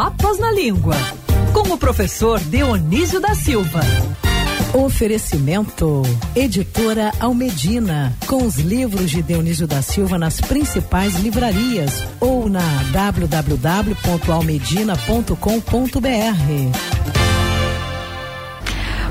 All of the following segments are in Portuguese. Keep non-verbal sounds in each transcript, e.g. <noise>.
Papas na Língua, com o professor Dionísio da Silva. Oferecimento Editora Almedina, com os livros de Dionísio da Silva nas principais livrarias ou na www.almedina.com.br.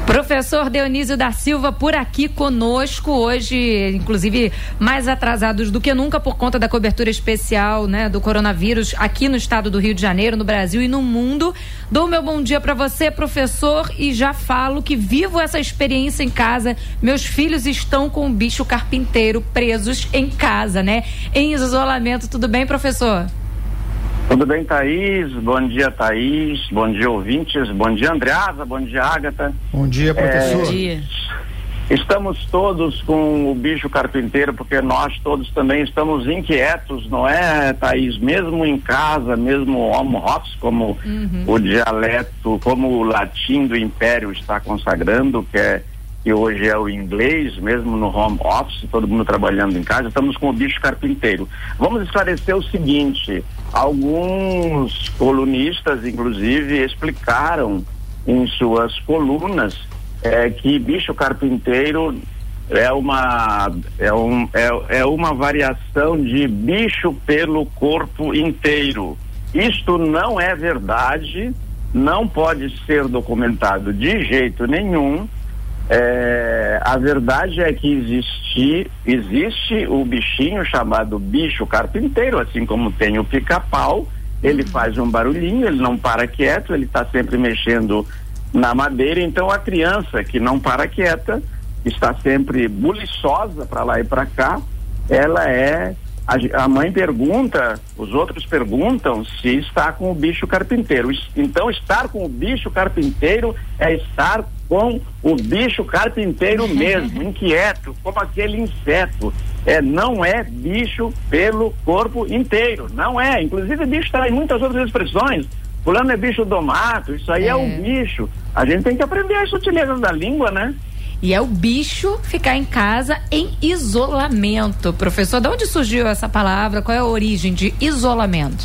Professor Dionísio da Silva por aqui conosco hoje, inclusive mais atrasados do que nunca por conta da cobertura especial, né, do coronavírus aqui no estado do Rio de Janeiro, no Brasil e no mundo. Dou meu bom dia para você, professor, e já falo que vivo essa experiência em casa. Meus filhos estão com o bicho carpinteiro presos em casa, né? Em isolamento. Tudo bem, professor? Tudo bem, Thaís? Bom dia, Thaís. Bom dia, ouvintes. Bom dia, Andreasa. Bom dia, Agatha. Bom dia, professor. É, Bom dia. Estamos todos com o bicho carpinteiro, porque nós todos também estamos inquietos, não é, Thaís? Mesmo em casa, mesmo home office, como uhum. o dialeto, como o latim do império está consagrando, que é que hoje é o inglês, mesmo no home office, todo mundo trabalhando em casa, estamos com o bicho carpinteiro. Vamos esclarecer o seguinte: alguns colunistas, inclusive, explicaram em suas colunas é, que bicho carpinteiro é uma é, um, é, é uma variação de bicho pelo corpo inteiro. Isto não é verdade, não pode ser documentado de jeito nenhum é, a verdade é que existe, existe o bichinho chamado bicho carpinteiro, assim como tem o pica-pau. Ele uhum. faz um barulhinho, ele não para quieto, ele está sempre mexendo na madeira. Então a criança que não para quieta, está sempre buliçosa para lá e para cá, ela é a, a, mãe pergunta, os outros perguntam se está com o bicho carpinteiro. Então, estar com o bicho carpinteiro é estar com o bicho carpinteiro <laughs> mesmo, inquieto, como aquele inseto. É, não é bicho pelo corpo inteiro, não é. Inclusive, bicho traz muitas outras expressões. Fulano é bicho do mato, isso aí é, é o bicho. A gente tem que aprender as sutilezas da língua, né? E é o bicho ficar em casa em isolamento. Professor, de onde surgiu essa palavra? Qual é a origem de isolamento?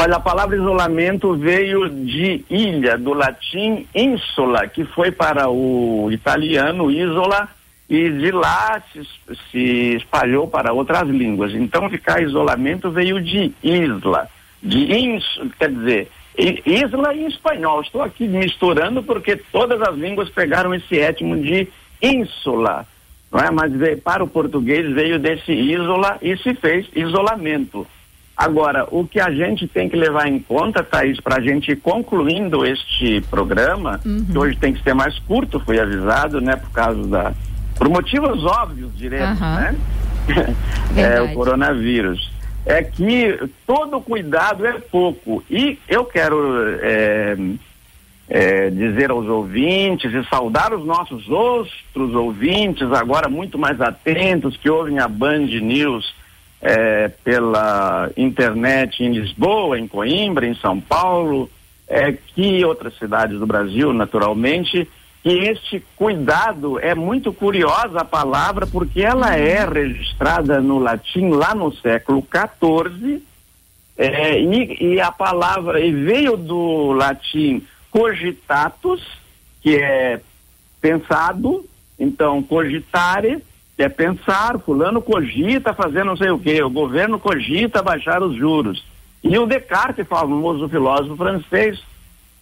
Olha, a palavra isolamento veio de ilha, do latim insula, que foi para o italiano isola, e de lá se, se espalhou para outras línguas. Então, ficar isolamento veio de isla, de ins, quer dizer, Isla em espanhol. Estou aqui misturando porque todas as línguas pegaram esse étimo de ínsula, não é? Mas veio, para o português veio desse isola e se fez isolamento. Agora, o que a gente tem que levar em conta, Thaís, para a gente ir concluindo este programa, uhum. que hoje tem que ser mais curto, fui avisado, né, por causa da. Por motivos óbvios, diremos, uhum. né? <laughs> é, o coronavírus é que todo cuidado é pouco. E eu quero é, é, dizer aos ouvintes e saudar os nossos outros ouvintes, agora muito mais atentos, que ouvem a Band News é, pela internet em Lisboa, em Coimbra, em São Paulo, é, que outras cidades do Brasil, naturalmente, que este cuidado é muito curiosa a palavra porque ela é registrada no latim lá no século XIV é, e, e, a palavra e veio do latim cogitatus que é pensado então cogitare é pensar fulano cogita fazer não sei o que o governo cogita baixar os juros e o Descartes famoso filósofo francês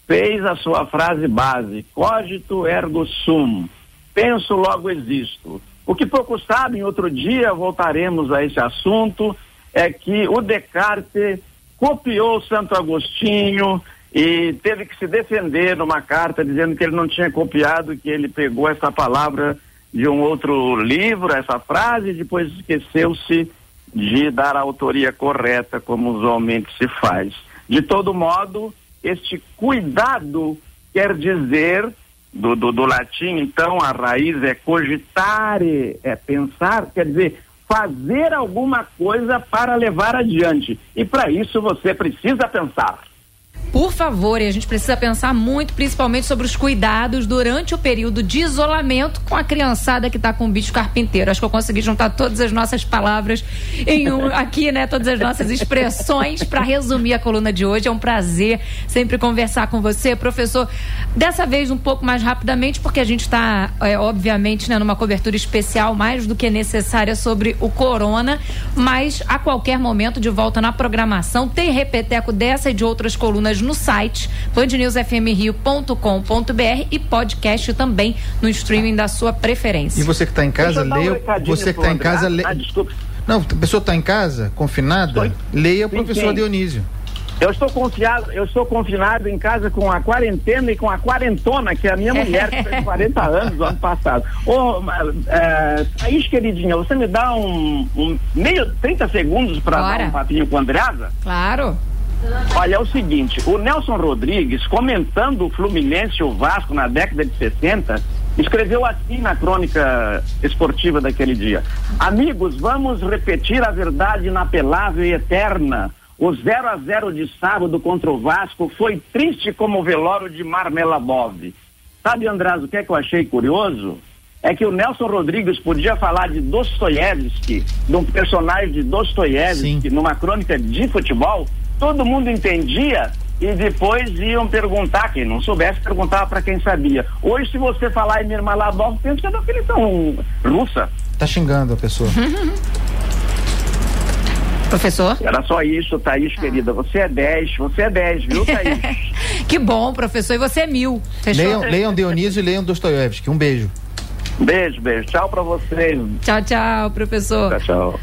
fez a sua frase base, cogito ergo sum, penso logo existo. O que poucos sabem, outro dia voltaremos a esse assunto, é que o Descartes copiou Santo Agostinho e teve que se defender numa carta dizendo que ele não tinha copiado, que ele pegou essa palavra de um outro livro, essa frase, e depois esqueceu-se de dar a autoria correta, como usualmente se faz. De todo modo, este cuidado quer dizer, do, do, do latim, então, a raiz é cogitare, é pensar, quer dizer, fazer alguma coisa para levar adiante. E para isso você precisa pensar. Por favor, e a gente precisa pensar muito, principalmente sobre os cuidados durante o período de isolamento com a criançada que está com o bicho carpinteiro. Acho que eu consegui juntar todas as nossas palavras em um, <laughs> aqui, né? Todas as nossas expressões para resumir a coluna de hoje. É um prazer sempre conversar com você, professor. Dessa vez um pouco mais rapidamente, porque a gente está, é, obviamente, né, numa cobertura especial mais do que necessária sobre o corona, mas a qualquer momento de volta na programação tem repeteco dessa e de outras colunas no site bandnewsfmrio.com.br e podcast também no streaming da sua preferência. E você que está em casa, leia. Um você que está em casa, leia. Ah, Não, a pessoa está em casa, confinada, leia o professor sim. Dionísio. Eu estou confiado, eu estou confinado em casa com a quarentena e com a quarentona, que é a minha mulher, que fez <laughs> 40 anos no ano passado. Ô, é, Thaís, queridinha, você me dá um, um meio, 30 segundos para dar um papinho com a Andreasa? Claro. Olha, é o seguinte, o Nelson Rodrigues, comentando o Fluminense e o Vasco na década de 60, escreveu assim na crônica esportiva daquele dia. Amigos, vamos repetir a verdade inapelável e eterna o 0 a 0 de sábado contra o Vasco foi triste como o velório de Marmela Bov. Sabe, András, o que é que eu achei curioso? É que o Nelson Rodrigues podia falar de Dostoiévski, de um personagem de Dostoiévski, numa crônica de futebol, todo mundo entendia e depois iam perguntar, quem não soubesse perguntava para quem sabia. Hoje, se você falar em Mirmalabov, pensa que é da seleção russa. Tá xingando a pessoa. <laughs> Professor? Era só isso, Thaís, ah. querida. Você é 10, você é 10, viu, Thaís? <laughs> que bom, professor. E você é mil. Fechou? Leiam, leiam Dionísio e leiam Dostoiévski. Um beijo. Beijo, beijo. Tchau pra vocês. Tchau, tchau, professor. Tchau, tchau.